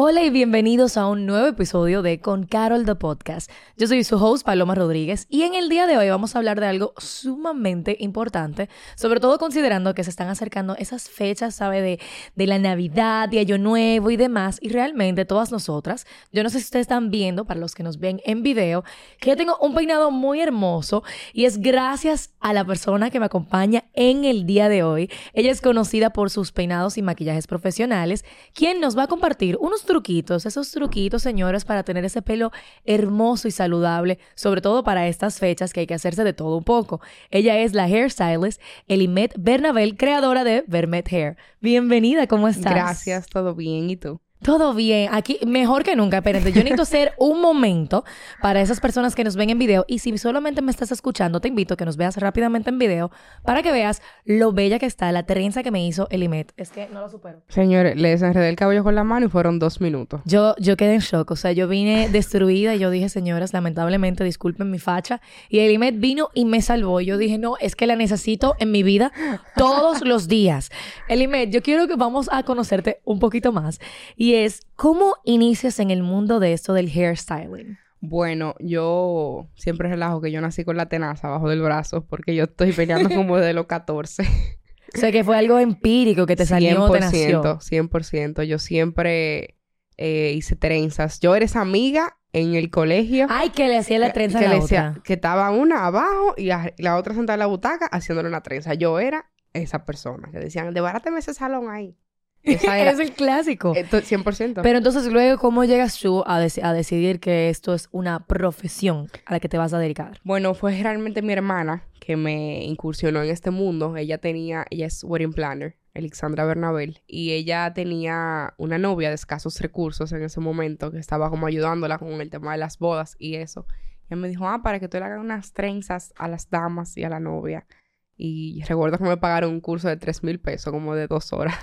Hola y bienvenidos a un nuevo episodio de Con Carol the Podcast. Yo soy su host Paloma Rodríguez y en el día de hoy vamos a hablar de algo sumamente importante, sobre todo considerando que se están acercando esas fechas, ¿sabe? De, de la Navidad, de Año Nuevo y demás. Y realmente todas nosotras, yo no sé si ustedes están viendo, para los que nos ven en video, que yo tengo un peinado muy hermoso y es gracias a la persona que me acompaña en el día de hoy. Ella es conocida por sus peinados y maquillajes profesionales, quien nos va a compartir unos truquitos, esos truquitos, señores, para tener ese pelo hermoso y saludable, sobre todo para estas fechas que hay que hacerse de todo un poco. Ella es la hairstylist Elimet Bernabel, creadora de Vermet Hair. Bienvenida, ¿cómo estás? Gracias, todo bien. ¿Y tú? Todo bien, aquí mejor que nunca. Espérate, yo necesito hacer un momento para esas personas que nos ven en video. Y si solamente me estás escuchando, te invito a que nos veas rápidamente en video para que veas lo bella que está la trenza que me hizo Elimet. Es que no lo supero. Señores, le desenredé el cabello con la mano y fueron dos minutos. Yo, yo quedé en shock. O sea, yo vine destruida y yo dije, señoras, lamentablemente, disculpen mi facha. Y Elimet vino y me salvó. Yo dije, no, es que la necesito en mi vida todos los días. Elimet, yo quiero que vamos a conocerte un poquito más. Y es, ¿cómo inicias en el mundo de esto del hairstyling? Bueno, yo siempre relajo que yo nací con la tenaza abajo del brazo porque yo estoy peleando como de los 14. O sea, que fue algo empírico que te salió, te nació. 100%. Yo siempre eh, hice trenzas. Yo eres amiga en el colegio. Ay, que le hacía la trenza que a la le otra. que estaba una abajo y la, la otra sentada en la butaca haciéndole una trenza. Yo era esa persona que decían, debáráteme ese salón ahí. Esa era. es el clásico. Esto, 100%. Pero entonces luego, ¿cómo llegas tú a, deci- a decidir que esto es una profesión a la que te vas a dedicar? Bueno, fue realmente mi hermana que me incursionó en este mundo. Ella tenía, ella es wedding planner, Alexandra Bernabel, y ella tenía una novia de escasos recursos en ese momento que estaba como ayudándola con el tema de las bodas y eso. Y ella me dijo, ah, para que tú le hagas unas trenzas a las damas y a la novia. Y recuerdo que me pagaron un curso de tres mil pesos, como de dos horas.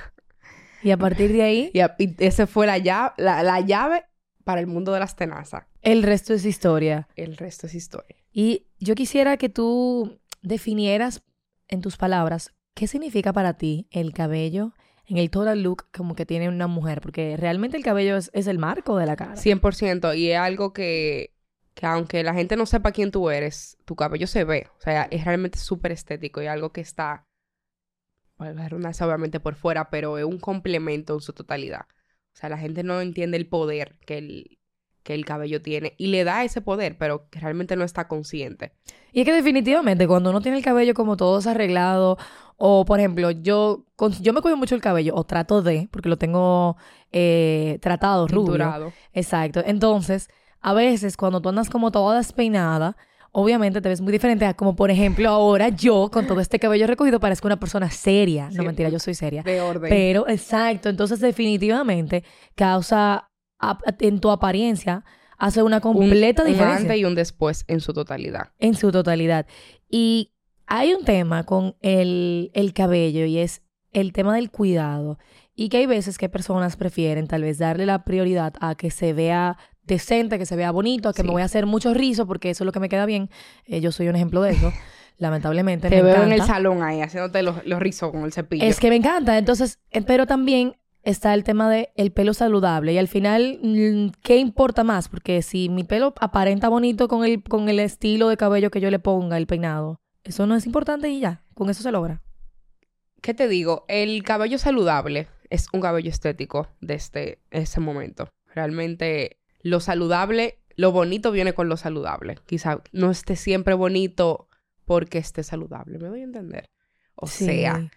Y a partir de ahí, Y, a- y ese fue la llave, la, la llave para el mundo de las tenazas. el resto es historia. El resto es historia. Y yo quisiera que tú definieras en tus palabras qué significa para ti el cabello en el total look como que tiene una mujer, porque realmente el cabello es, es el marco de la cara. 100%. Y es algo que, que aunque la gente no sepa quién tú eres, tu cabello se ve. O sea, es realmente súper estético y algo que está, la redundancia obviamente por fuera, pero es un complemento en su totalidad. O sea, la gente no entiende el poder que el, que el cabello tiene y le da ese poder, pero que realmente no está consciente. Y es que definitivamente cuando uno tiene el cabello como todo desarreglado, o por ejemplo, yo, con- yo me cuido mucho el cabello, o trato de, porque lo tengo eh, tratado, rubio. Tinturado. Exacto. Entonces, a veces cuando tú andas como toda despeinada, obviamente te ves muy diferente a como por ejemplo ahora yo con todo este cabello recogido parezco una persona seria. No Sí. mentira, yo soy seria. De orden. Pero, exacto, entonces definitivamente causa en tu apariencia hace una Un- completa un diferencia antes y un después en su totalidad. en su totalidad. Y hay un tema con el, el cabello y es el tema del cuidado. Y que hay veces que personas prefieren tal vez darle la prioridad a que se vea decente, que se vea bonito, que Sí. me voy a hacer mucho rizo porque eso es lo que me queda bien. Eh, yo soy un ejemplo de eso. Lamentablemente. Te me veo en el salón ahí haciéndote los, los rizos con el cepillo. Es que me encanta. Entonces, eh, pero también está el tema de el pelo saludable. Y al final, mm, ¿qué importa más? Porque si mi pelo aparenta bonito con el, con el estilo de cabello que yo le ponga, el peinado, eso no es importante y ya. Con eso se logra. ¿Qué te digo? El cabello saludable es un cabello estético desde ese momento. Realmente lo saludable, lo bonito viene con lo saludable. Quizá no esté siempre bonito porque esté saludable, ¿me doy a entender? O Sí. sea,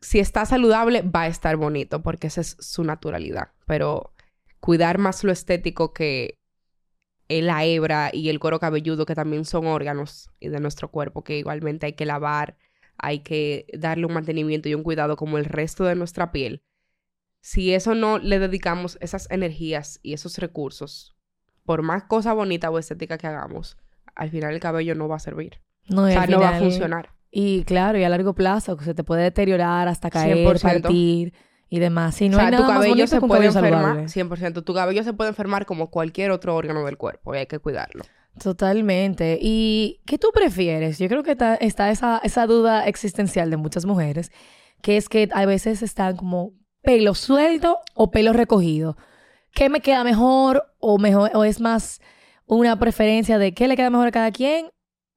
si está saludable va a estar bonito porque esa es su naturalidad. Pero cuidar más lo estético que la hebra y el cuero cabelludo, que también son órganos de nuestro cuerpo, que igualmente hay que lavar, hay que darle un mantenimiento y un cuidado como el resto de nuestra piel. Si eso no le dedicamos esas energías y esos recursos, por más cosa bonita o estética que hagamos, al final el cabello no va a servir. No, O sea, al no va a final- funcionar. Y claro, y a largo plazo, que se te puede deteriorar hasta caer, 100%. partir. y demás. Si no o sea, hay tu nada más cabello se puede cabello enfermar, saludable. 100%. Tu cabello se puede enfermar como cualquier otro órgano del cuerpo y hay que cuidarlo. Totalmente. ¿Y qué tú prefieres? Yo creo que está, está esa, esa duda existencial de muchas mujeres, que es que a veces están como pelo suelto o pelo recogido. ¿Qué me queda mejor o mejor o es más una preferencia de qué le queda mejor a cada quien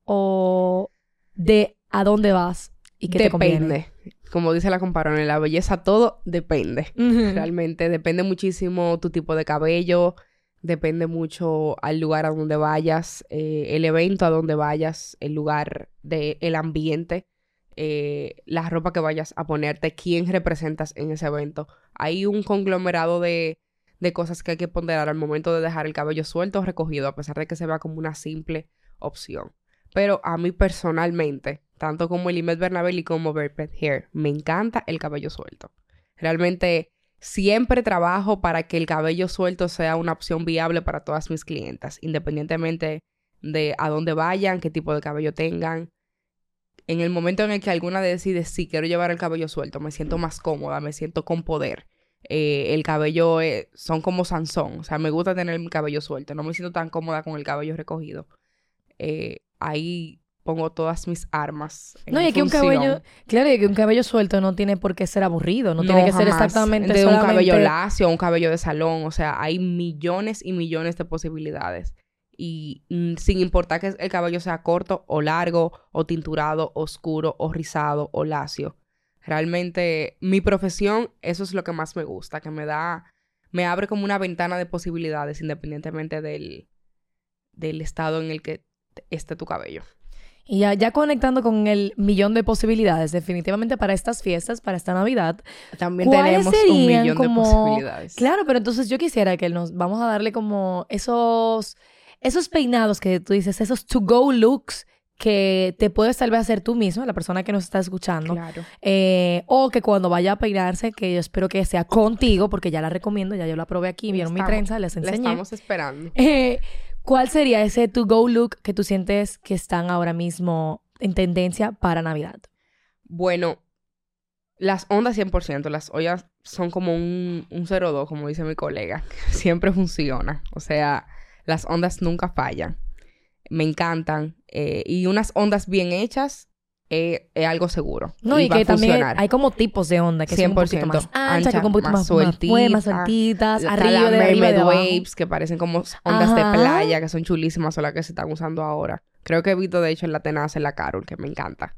o de a dónde vas y qué te conviene? Depende. Como dice la comparón, en la belleza todo depende. Realmente depende muchísimo tu tipo de cabello, depende mucho al lugar a donde vayas, eh, el evento a donde vayas, el lugar de el ambiente, eh, la ropa que vayas a ponerte, quién representas en ese evento. Hay un conglomerado de, de cosas que hay que ponderar al momento de dejar el cabello suelto o recogido, a pesar de que se vea como una simple opción. Pero a mí personalmente, tanto como Elimet Bernabel y como Verpet Hair, me encanta el cabello suelto. Realmente siempre trabajo para que el cabello suelto sea una opción viable para todas mis clientas, independientemente de a dónde vayan, qué tipo de cabello tengan. En el momento en el que alguna decide si quiero llevar el cabello suelto, me siento más cómoda, me siento con poder. Eh, el cabello eh, son como Sansón, o sea, me gusta tener mi cabello suelto, no me siento tan cómoda con el cabello recogido. Eh, ahí pongo todas mis armas. en No, y es que un cabello, claro, y que un cabello suelto no tiene por qué ser aburrido, no, tiene que ser exactamente de un cabello lacio, un cabello de salón, o sea, hay millones y millones de posibilidades. Y mm, sin importar que el cabello sea corto o largo, o tinturado, oscuro, o rizado, o lacio. Realmente, mi profesión, eso es lo que más me gusta, que me da, me abre como una ventana de posibilidades independientemente del, del estado en el que esté tu cabello. Y ya, ya conectando con el millón de posibilidades, definitivamente para estas fiestas, para esta Navidad. También ¿Cuáles tenemos un millón como- de posibilidades. Claro, pero entonces yo quisiera que nos vamos a darle como esos, esos peinados que tú dices, esos to-go looks que te puedes tal vez hacer tú mismo, la persona que nos está escuchando. Claro. Eh, o que cuando vaya a peinarse, que yo espero que sea contigo, porque ya la recomiendo, ya yo la probé aquí, vieron mi trenza, les La enseñé. estamos esperando. Eh, ¿Cuál sería ese to-go look que tú sientes que están ahora mismo en tendencia para Navidad? Bueno, las ondas 100%, las ollas son como un, un 0-2, como dice mi colega. Siempre funciona. O sea, las ondas nunca fallan. Me encantan. eh, y unas ondas bien hechas eh, es algo seguro. No, y, va a que también funcionar. hay como tipos de onda que son un poquito 100%, más anchas, que ancha, son un poquito más más, sueltitas, Está arriba, la de arriba, de waves que parecen como ondas Ajá. de playa que son chulísimas, son las que se están usando ahora. Creo que he visto de hecho en la tenaza en la Carol, que me encanta.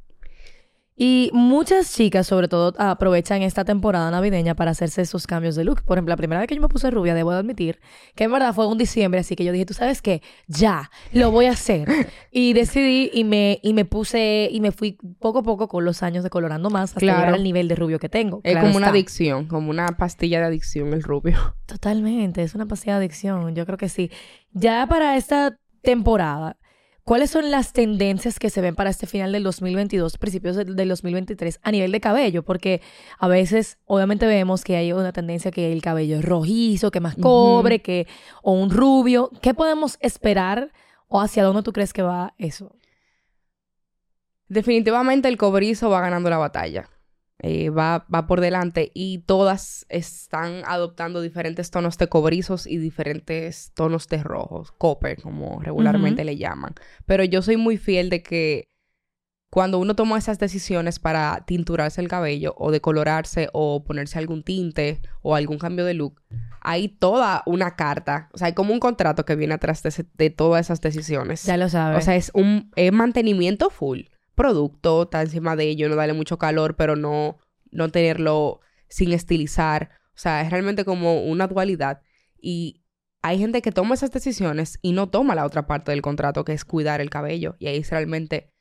Y muchas chicas, sobre todo, aprovechan esta temporada navideña para hacerse esos cambios de look. Por ejemplo, la primera vez que yo me puse rubia, debo de admitir, que en verdad fue un diciembre, así que yo dije, ¿tú sabes qué? Ya, lo voy a hacer. y decidí y me, y me puse, y me fui poco a poco con los años decolorando más hasta Claro. llegar al nivel de rubio que tengo. Es Claro como una adicción, como una pastilla de adicción el rubio. Totalmente, es una pasilla de adicción, yo creo que sí. Ya para esta temporada, ¿cuáles son las tendencias que se ven para este final del 2022, principios del, del 2023 a nivel de cabello? Porque a veces, obviamente vemos que hay una tendencia que el cabello es rojizo, que más cobre, que o un rubio. ¿Qué podemos esperar o hacia dónde tú crees que va eso? Definitivamente el cobrizo va ganando la batalla. Eh, va, va por delante y todas están adoptando diferentes tonos de cobrizos y diferentes tonos de rojos, copper, como regularmente le llaman. Pero yo soy muy fiel de que cuando uno toma esas decisiones para tinturarse el cabello o decolorarse o ponerse algún tinte o algún cambio de look, hay toda una carta, o sea, hay como un contrato que viene atrás de, ese- de todas esas decisiones. Ya lo sabes. O sea, es un es mantenimiento full. Producto, está encima de ello, no darle mucho calor, pero no, no tenerlo sin estilizar. O sea, es realmente como una dualidad. Y hay gente que toma esas decisiones y no toma la otra parte del contrato, que es cuidar el cabello. Y ahí es realmente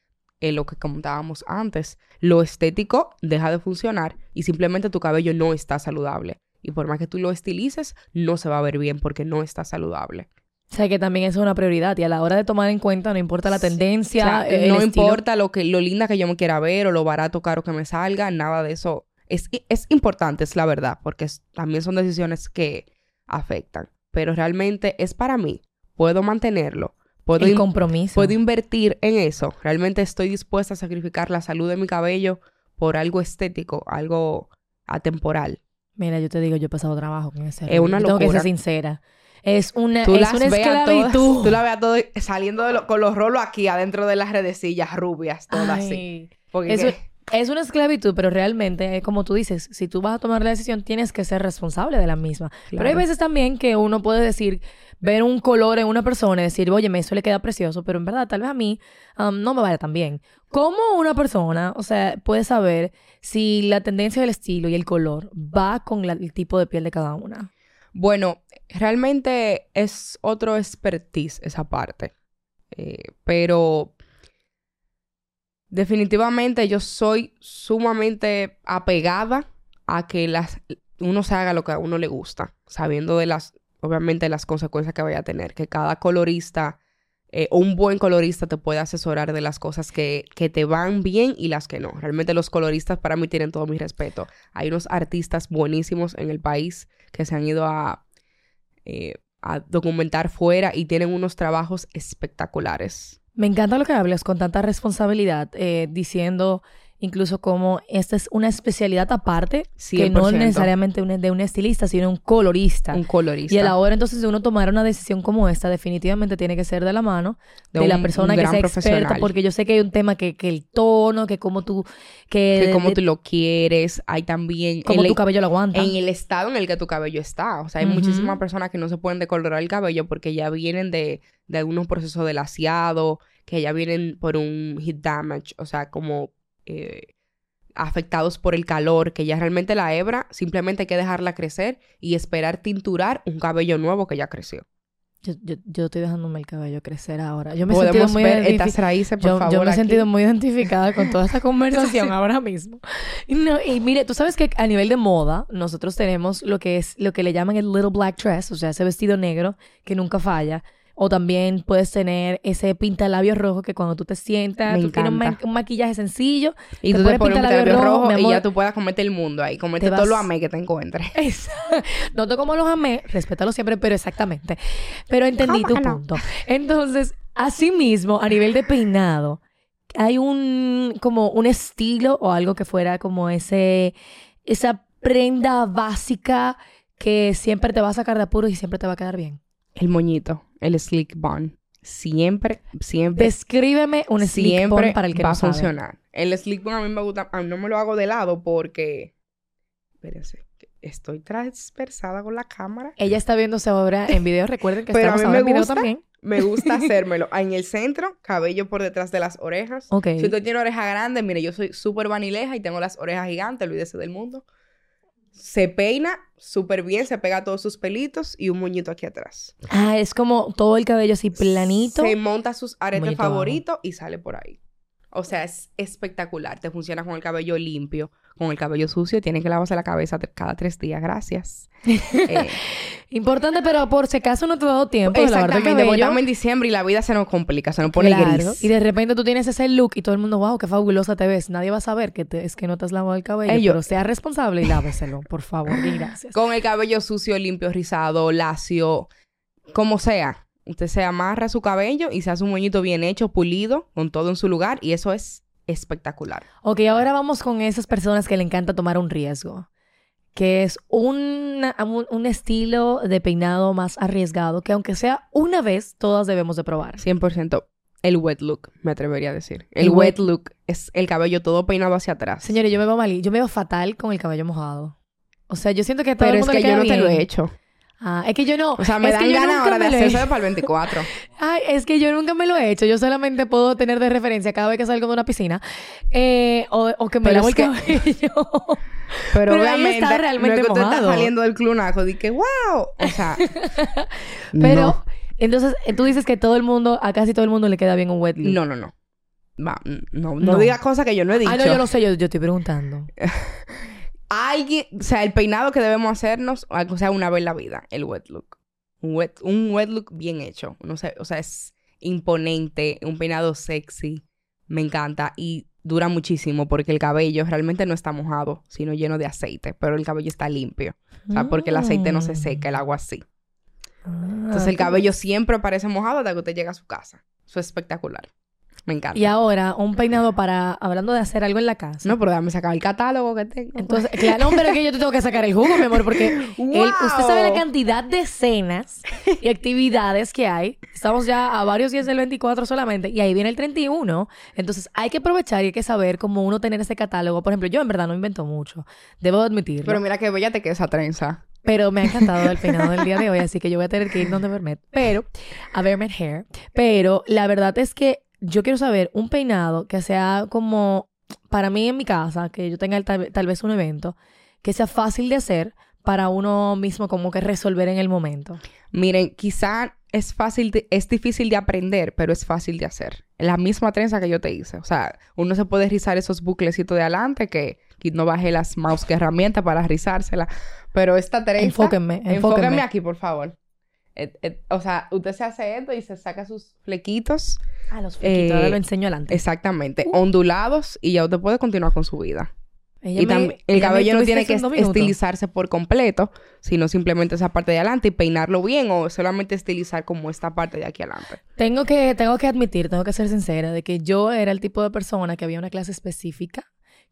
eh, lo que comentábamos antes. Lo estético deja de funcionar y simplemente tu cabello no está saludable. Y por más que tú lo estilices, no se va a ver bien porque no está saludable. O sea, que también es una prioridad y a la hora de tomar en cuenta, no importa la tendencia, O sea, el no estilo. importa lo que lo linda que yo me quiera ver o lo barato caro que me salga, nada de eso es, es importante, es la verdad, porque es- también son decisiones que afectan, pero realmente es para mí, puedo mantenerlo, puedo, el compromiso. puedo invertir en eso, realmente estoy dispuesta a sacrificar la salud de mi cabello por algo estético, algo atemporal. Mira, yo te digo, yo he pasado trabajo con ese. Es una Yo Tengo que locura. ser sincera. Es una, Tú es las una todas, esclavitud. tú la ves a todas saliendo de lo- con los rolos aquí adentro de las redecillas rubias, todas así. Porque Eso- Es una esclavitud, pero realmente, eh, como tú dices, si tú vas a tomar la decisión, tienes que ser responsable de la misma. Pero hay Claro. veces también que uno puede decir, ver un color en una persona y decir, oye, eso le queda precioso, pero en verdad, tal vez a mí um, no me vaya tan bien. ¿Cómo una persona, o sea, puede saber si la tendencia del estilo y el color va con la- el tipo de piel de cada una? Bueno, realmente es otro expertise esa parte. Eh, pero definitivamente yo soy sumamente apegada a que las, uno se haga lo que a uno le gusta, sabiendo de las, obviamente, las consecuencias que vaya a tener. Que cada colorista eh, un buen colorista te puede asesorar de las cosas que, que te van bien y las que no. Realmente los coloristas para mí tienen todo mi respeto. Hay unos artistas buenísimos en el país que se han ido a, eh, a documentar fuera y tienen unos trabajos espectaculares. Me encanta lo que hablas con tanta responsabilidad, eh, diciendo incluso como esta es una especialidad aparte, que no 100%. necesariamente un- de un estilista, sino un colorista. Un colorista. Y a la hora entonces de uno tomar una decisión como esta, definitivamente tiene que ser de la mano de, De la un- persona un que sea experta, porque yo sé que hay un tema que, que el tono, que cómo tú, que, que como de- tú lo quieres. Hay también... cómo el- tu cabello lo aguanta. en el estado en el que tu cabello está. O sea, hay Ujú. muchísimas personas que no se pueden decolorar el cabello porque ya vienen de, de algunos procesos de laseado, que ya vienen por un heat damage, o sea, como eh, afectados por el calor, que ya realmente la hebra simplemente hay que dejarla crecer y esperar tinturar un cabello nuevo que ya creció. Yo, yo, yo estoy dejándome el cabello crecer ahora. Yo me he sentido muy ver identifi- estas raíces, por yo, favor. yo me he aquí. sentido muy identificada con toda esta conversación ahora mismo. No, y mire, tú sabes que a nivel de moda, nosotros tenemos lo que es lo que le llaman el little black dress, o sea, ese vestido negro que nunca falla. O también puedes tener ese pintalabio rojo que cuando tú te sientas, Me tú tienes un, ma- encanta. un maquillaje sencillo. Y te tú te pones pones un pintalabio pintalabio rojo, y ya tú puedas comerte el mundo ahí, comerte Te todo lo vas- amé que te encuentres. no te como los amé, respétalo siempre, pero exactamente. Pero entendí tu ¿Cómo no? punto. Entonces, asimismo, a nivel de peinado, hay un como un estilo o algo que fuera como ese esa prenda básica que siempre te va a sacar de apuros y siempre te va a quedar bien. El moñito, el slick bun. Siempre, siempre, Descríbeme un slick siempre bun para el que va no a sabe. funcionar. El slick bun a mí me gusta, a mí no me lo hago de lado porque... Espérense, estoy transversada con la cámara. Ella está viéndose ahora en video, recuerden que Pero a estamos mí ahora me en video gusta. también. Me gusta hacérmelo en el centro, cabello por detrás de las orejas. Ok. Si usted tiene oreja grande, mire, yo soy súper vanileja y tengo las orejas gigantes, olvídese del mundo. Se peina súper bien, se pega todos sus pelitos y un moñito aquí atrás. Ah, es como todo el cabello así planito. Se monta sus aretes favoritos y sale por ahí. O sea, es espectacular. Te funciona con el cabello limpio, con el cabello sucio. Tiene que lavarse la cabeza cada tres días. Gracias. Eh, Importante, pero por si acaso no te ha dado tiempo de exactamente. Cabello. estamos en diciembre y la vida se nos complica. Se nos pone Claro. gris. Y de repente tú tienes ese look y todo el mundo, wow, qué fabulosa te ves. Nadie va a saber que te- es que no te has lavado el cabello. Ey, yo- Pero sea responsable y láveselo, por favor. Y gracias. Con el cabello sucio, limpio, rizado, lacio, como sea. Usted se amarra su cabello y se hace un moñito bien hecho, pulido, con todo en su lugar. Y eso es espectacular. Ok, ahora vamos con esas personas que le encanta tomar un riesgo. Que es un, un estilo de peinado más arriesgado que aunque sea una vez, todas debemos de probar. 100%. El wet look, me atrevería a decir. El, El wet wet- look es el cabello todo peinado hacia atrás. Señores, yo me veo mal, yo me veo fatal con el cabello mojado. O sea, yo siento que a todo Pero el es mundo que le yo no te lo he hecho. Ah, es que yo no. O sea, me dan ganas ahora de he- hacerse para el 24. Ay, es que yo nunca me lo he hecho. Yo solamente puedo tener de referencia cada vez que salgo de una piscina. Eh, o, o que me Pero lavo el que- cabello. Pero, Pero obviamente, está realmente no es que usted mojado. está saliendo del clunaco que wow. O sea, Pero, no. entonces, tú dices que todo el mundo, a casi todo el mundo le queda bien un wet. No, no, no. Va, no, no, No. diga cosas que yo no he dicho. Ah, no, yo lo sé, yo, yo estoy preguntando. Alguien, o sea, el peinado que debemos hacernos, o sea, una vez en la vida, el wet look. Un wet, un wet look bien hecho. No sé, o sea, es imponente, un peinado sexy. Me encanta y dura muchísimo porque el cabello realmente no está mojado, sino lleno de aceite, pero el cabello está limpio. O sea, porque el aceite no se seca, el agua sí. Ah, Entonces el cabello siempre parece mojado hasta que usted llega a su casa. Eso es espectacular. Me encanta. Y ahora, un peinado para, hablando de hacer algo en la casa. No, pero déjame sacar el catálogo que tengo. Entonces, claro, pero es que yo te tengo que sacar el jugo, mi amor, porque el- usted sabe la cantidad de cenas y actividades que hay. Estamos ya a varios días del 24 solamente y ahí viene el 31. Entonces, hay que aprovechar y hay que saber cómo uno tener ese catálogo. Por ejemplo, yo en verdad no invento mucho, debo admitirlo. Pero mira qué bella te queda esa trenza. Pero me ha encantado el peinado del día de hoy, así que yo voy a tener que ir donde Vermet. Pero, a Vermet Hair. Pero la verdad es que yo quiero saber un peinado que sea como, para mí en mi casa, que yo tenga tal, tal vez un evento, que sea fácil de hacer para uno mismo como que resolver en el momento. Miren, quizá es fácil, de- es difícil de aprender, pero es fácil de hacer. La misma trenza que yo te hice. O sea, uno se puede rizar esos buclecitos de adelante que, que no bajé las mouse que herramienta para rizársela. Pero esta trenza... Enfóquenme, Enfóquenme enfóquenme. aquí, por favor. Et- et- o sea, usted se hace esto y se saca sus flequitos. Ah, los flequitos, ahora Eh, lo enseño adelante. Exactamente. Ondulados y ya usted puede continuar con su vida. Ella y me- también el cabello no tiene que minutos. estilizarse por completo, sino simplemente esa parte de adelante y peinarlo bien o solamente estilizar como esta parte de aquí adelante. Tengo que, tengo que admitir, tengo que ser sincera, de que yo era el tipo de persona que había una clase específica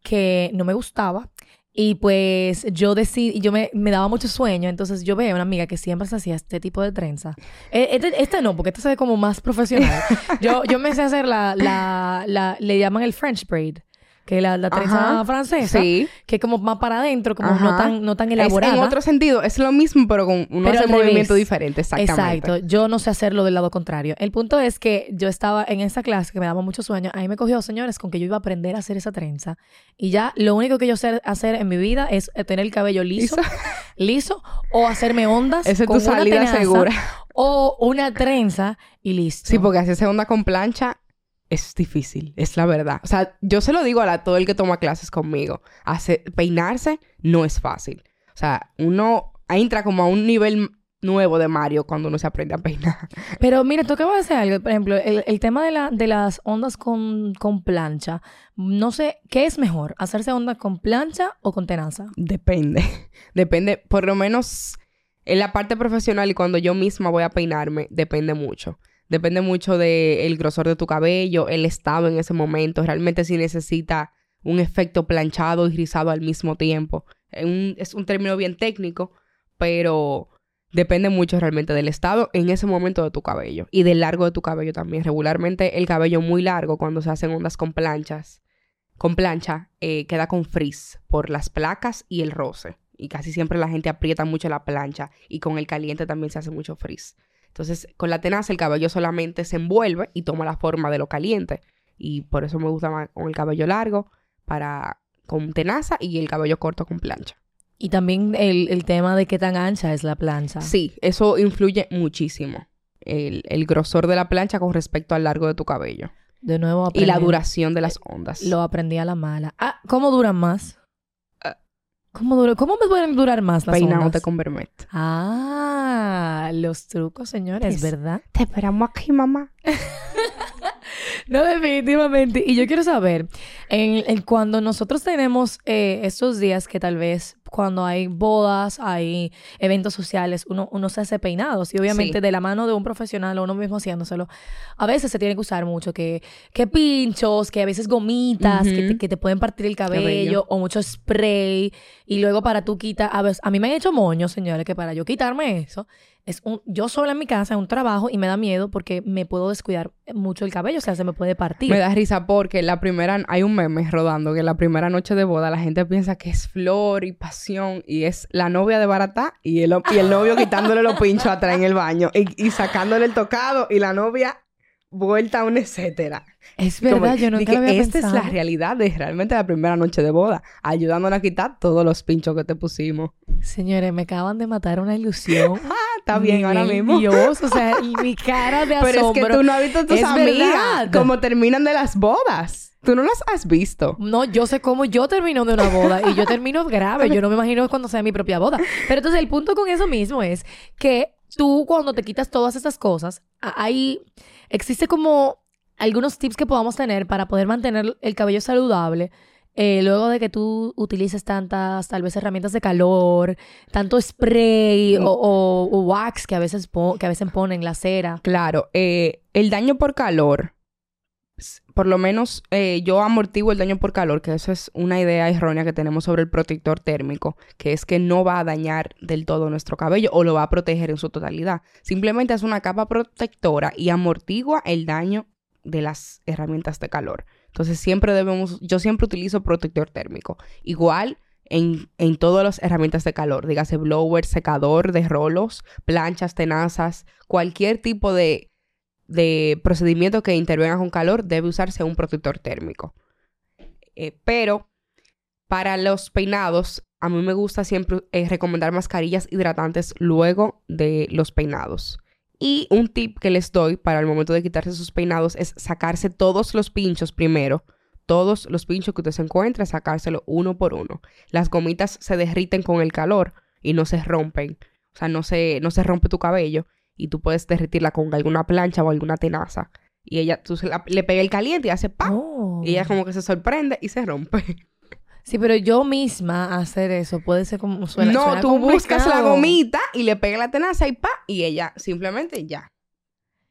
que no me gustaba. Y pues yo decidí, yo me, me daba mucho sueño, entonces yo veía una amiga que siempre se hacía este tipo de trenza. Eh, este- esta no, porque esta se ve como más profesional. yo, yo me sé hacer la, la, la, le llaman el French braid, que es la, la trenza Ajá. francesa, Sí. que es como más para adentro, como no tan, no tan Es- elaborada. en otro sentido, es lo mismo, pero con un movimiento diferente. Exactamente. Exacto. Yo no sé hacerlo del lado contrario. El punto es que yo estaba en esa clase que me daba mucho sueño. Ahí me cogió, señores, con que yo iba a aprender a hacer esa trenza. Y ya lo único que yo sé hacer en mi vida es tener el cabello liso, liso, o hacerme ondas. Esa es con tu salida tenaza, segura. O una trenza y listo. Sí, porque hacerse onda con plancha es difícil, es la verdad. O sea, yo se lo digo a la- todo el que toma clases conmigo. Hacer, peinarse no es fácil. O sea, uno entra como a un nivel nuevo de Mario cuando uno se aprende a peinar. Pero mira, tú acabas de decir algo. Por ejemplo, el, el tema de, la, de las ondas con, con plancha. No sé, ¿qué es mejor? ¿Hacerse ondas con plancha o con tenaza? Depende. Depende, por lo menos en la parte profesional y cuando yo misma voy a peinarme, depende mucho. Depende mucho del grosor de tu cabello, el estado en ese momento, realmente si necesita un efecto planchado y rizado al mismo tiempo. Es un, término bien técnico, pero depende mucho realmente del estado en ese momento de tu cabello y del largo de tu cabello también. Regularmente el cabello muy largo cuando se hacen ondas con planchas, con plancha, eh, queda con frizz por las placas y el roce. Y casi siempre la gente aprieta mucho la plancha y con el caliente también se hace mucho frizz. Entonces, con la tenaza el cabello solamente se envuelve y toma la forma de lo caliente. Y por eso me gusta más con el cabello largo, para con tenaza y el cabello corto con plancha. Y también el, el tema de qué tan ancha es la plancha. Sí, eso influye muchísimo. El, el grosor de la plancha con respecto al largo de tu cabello. De nuevo Y la aprendí- duración de las ondas. Lo aprendí a la mala. Ah, ¿cómo duran más? ¿Cómo, dura- ¿Cómo me pueden durar más las Peinándote con Vermet. Ah, los trucos, señores, Es- ¿verdad? Te esperamos aquí, mamá. No, definitivamente. Y yo quiero saber, en, en cuando nosotros tenemos eh, estos días que tal vez cuando hay bodas, hay eventos sociales, uno, uno se hace peinados y obviamente Sí. de la mano de un profesional o uno mismo haciéndoselo, a veces se tiene que usar mucho que, que pinchos, que a veces gomitas, que, te, que te pueden partir el cabello, Cabello. o mucho spray y luego para tú quitar, a veces, a mí me han hecho moños, señores, que para yo quitarme eso, es un, yo sola en mi casa, en un trabajo y me da miedo porque me puedo descuidar mucho el cabello, o sea, se me puede partir. Me da risa porque la primera, hay un meme rodando que la primera noche de boda la gente piensa que es flor y pasión y es la novia de barata y el, y el novio quitándole los pinchos atrás en el baño y, y sacándole el tocado y la novia vuelta a un etcétera. Es Como verdad, yo nunca que lo había Esta pensado. es la realidad de realmente la primera noche de boda, ayudándonos a quitar todos los pinchos que te pusimos. Señores, me acaban de matar una ilusión. Ah, está bien ahora mismo. Dios, o sea, y mi cara de Pero asombro. es que tú no has visto a tus Es amigas cómo terminan de las bodas. Tú no las has visto. No, yo sé cómo yo termino de una boda y yo termino grave. Yo no me imagino cuando sea mi propia boda. Pero entonces el punto con eso mismo es que tú cuando te quitas todas estas cosas, hay, existe como algunos tips que podamos tener para poder mantener el cabello saludable. eh, luego de que tú utilices tantas, tal vez, herramientas de calor, tanto spray o, o- o wax que a veces, que a veces ponen la cera. Claro, eh, el daño por calor por lo menos eh, yo amortiguo el daño por calor, que eso es una idea errónea que tenemos sobre el protector térmico, que es que no va a dañar del todo nuestro cabello o lo va a proteger en su totalidad. Simplemente es una capa protectora y amortigua el daño de las herramientas de calor. Entonces siempre debemos, yo siempre utilizo protector térmico. Igual en, en todas las herramientas de calor, dígase blower, secador de rolos, planchas, tenazas, cualquier tipo de de procedimiento que intervenga con calor debe usarse un protector térmico. Eh, pero para los peinados, a mí me gusta siempre eh, recomendar mascarillas hidratantes luego de los peinados. Y un tip que les doy para el momento de quitarse sus peinados es sacarse todos los pinchos primero. Todos los pinchos que usted se encuentre, sacárselo uno por uno. Las gomitas se derriten con el calor y no se rompen. O sea, no se, no se rompe tu cabello y tú puedes derretirla con alguna plancha o alguna tenaza. Y ella, tú le pega el caliente y hace ¡pam! Y ella oh. como que se sorprende y se rompe. Sí, pero yo misma hacer eso puede ser como suena. No, tú buscas la gomita y le pegas la tenaza y pa, y ella simplemente ya.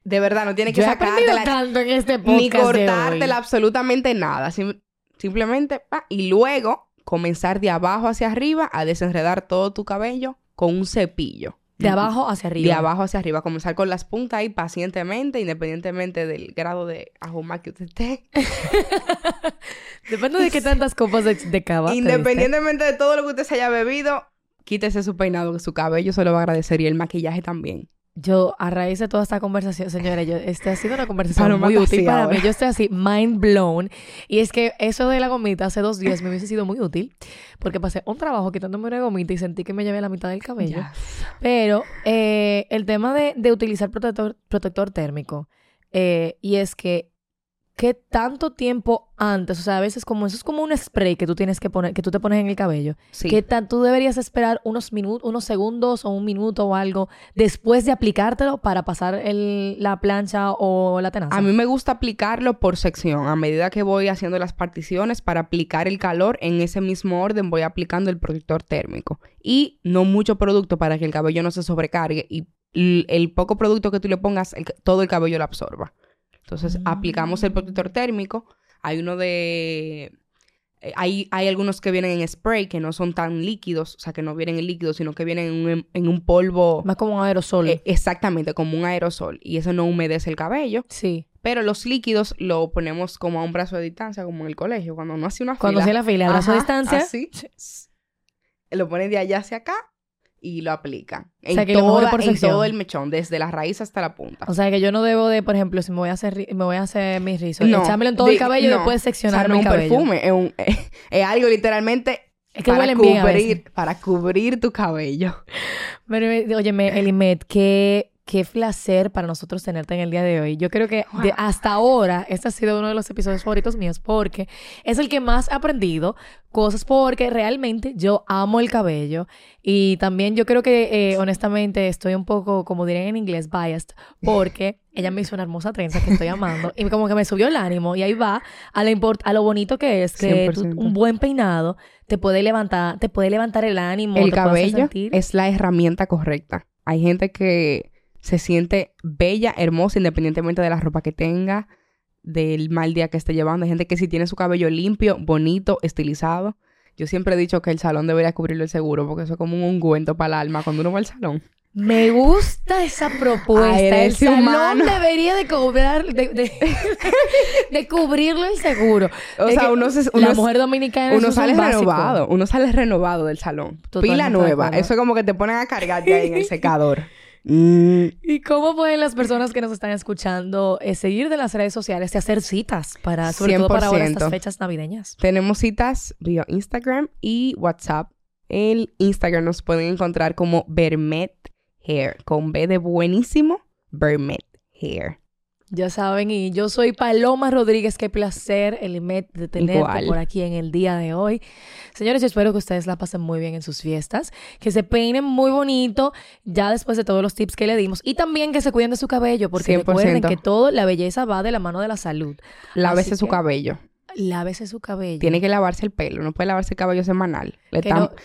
De verdad, no tiene que sacártela tanto en este ni cortártela absolutamente nada. simplemente pa, y luego comenzar de abajo hacia arriba a desenredar todo tu cabello con un cepillo. De abajo hacia arriba. De abajo hacia arriba. Comenzar con las puntas ahí pacientemente, independientemente del grado de ajuma que usted esté. Depende de qué tantas copas de, de cava. Independientemente de todo lo que usted se haya bebido, quítese su peinado, que su cabello se lo va a agradecer y el maquillaje también. Yo, a raíz de toda esta conversación, señora, yo, este ha sido una conversación muy útil para mí. Yo estoy así, mind blown. Y es que eso de la gomita hace dos días me hubiese sido muy útil. Porque pasé un trabajo quitándome una gomita y sentí que me llevé la mitad del cabello. Pero eh, el tema de, de utilizar protector, protector térmico, eh, y es que ¿qué tanto tiempo antes? O sea, a veces como eso es como un spray que tú tienes que poner, que tú te pones en el cabello. Sí. ¿Qué tanto tú deberías esperar unos minutos, unos segundos o un minuto o algo después de aplicártelo para pasar el, la plancha o la tenaza? A mí me gusta aplicarlo por sección. A medida que voy haciendo las particiones para aplicar el calor, en ese mismo orden voy aplicando el protector térmico. Y no mucho producto para que el cabello no se sobrecargue y el, poco producto que tú le pongas, todo el cabello lo absorba. Entonces, aplicamos el protector térmico. Hay uno de... Eh, hay, hay, algunos que vienen en spray que no son tan líquidos, o sea, que no vienen en líquido, sino que vienen en un, polvo. Más como un aerosol. Eh, exactamente, como un aerosol. Y eso no humedece el cabello. Sí. Pero los líquidos lo ponemos como a un brazo de distancia, como en el colegio, cuando no hace una fila. Cuando hace la fila, a brazo de distancia. Así. Lo pone de allá hacia acá y lo aplica. En, todo el mechón, desde la raíz hasta la punta. O sea que yo no debo de, por ejemplo, si me voy a hacer me voy a hacer mis rizos, no, echármelo en todo el cabello y después seccionar o sea, no un perfume, es, un, es, algo literalmente es que para cubrir, para cubrir tu cabello. Pero, oye, Elimet, que qué placer para nosotros tenerte en el día de hoy. Yo creo que hasta ahora este ha sido uno de los episodios favoritos míos porque es el que más he aprendido cosas porque realmente yo amo el cabello y también yo creo que eh, honestamente estoy un poco, como dirían en inglés, biased porque ella me hizo una hermosa trenza que estoy amando y como que me subió el ánimo y ahí va a lo, a lo bonito que es que un buen peinado te puede levantar, te puede levantar el ánimo. El cabello es la herramienta correcta. Hay gente que se siente bella, hermosa, independientemente de la ropa que tenga, del mal día que esté llevando. Hay gente que si tiene su cabello limpio, bonito, estilizado. Yo siempre he dicho que el salón debería cubrirlo el seguro, porque eso es como un ungüento para el alma cuando uno va al salón. Me gusta esa propuesta. el salón debería de cobrar, de, de, cubrirlo el seguro. O sea, uno, se, la mujer dominicana uno sale renovado, uno sale renovado del salón. Pila nueva. Eso es como que te ponen a cargarte ahí en el secador. Mm. ¿Y cómo pueden las personas que nos están escuchando eh, seguir de las redes sociales y hacer citas para, sobre todo para ahora estas fechas navideñas? Tenemos citas vía Instagram y WhatsApp. El Instagram nos pueden encontrar como Bermet Hair, con B de buenísimo, Bermet Hair. Ya saben, y yo soy Paloma Rodríguez. Qué placer, Elimet, de tenerte por aquí en el día de hoy. Señores, yo espero que ustedes la pasen muy bien en sus fiestas, que se peinen muy bonito ya después de todos los tips que le dimos y también que se cuiden de su cabello, porque recuerden que todo, la belleza va de la mano de la salud. Lávese su cabello. Lávese su cabello. Tiene que lavarse el pelo, no puede lavarse el cabello semanal. Le,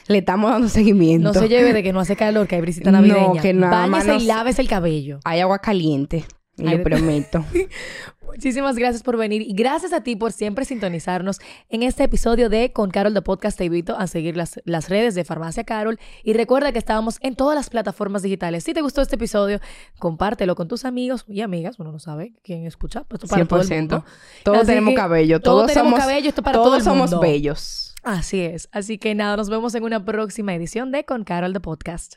le estamos dando seguimiento. No se lleve de que no hace calor, que hay brisita navideña. No, que nada Báñese y lávese el cabello. Hay agua caliente. Le prometo. Muchísimas gracias por venir y gracias a ti por siempre sintonizarnos en este episodio de Con Carol de Podcast. Te invito a seguir las, las redes de Farmacia Carol y recuerda que estábamos en todas las plataformas digitales. Si te gustó este episodio, compártelo con tus amigos y amigas. Uno no sabe quién escucha, pues esto para todo el 100%. mundo. Todos Así tenemos que cabello. todos Todos, tenemos somos, cabello, esto para todos todo el somos bellos. Así es. Así que nada, nos vemos en una próxima edición de Con Carol de Podcast.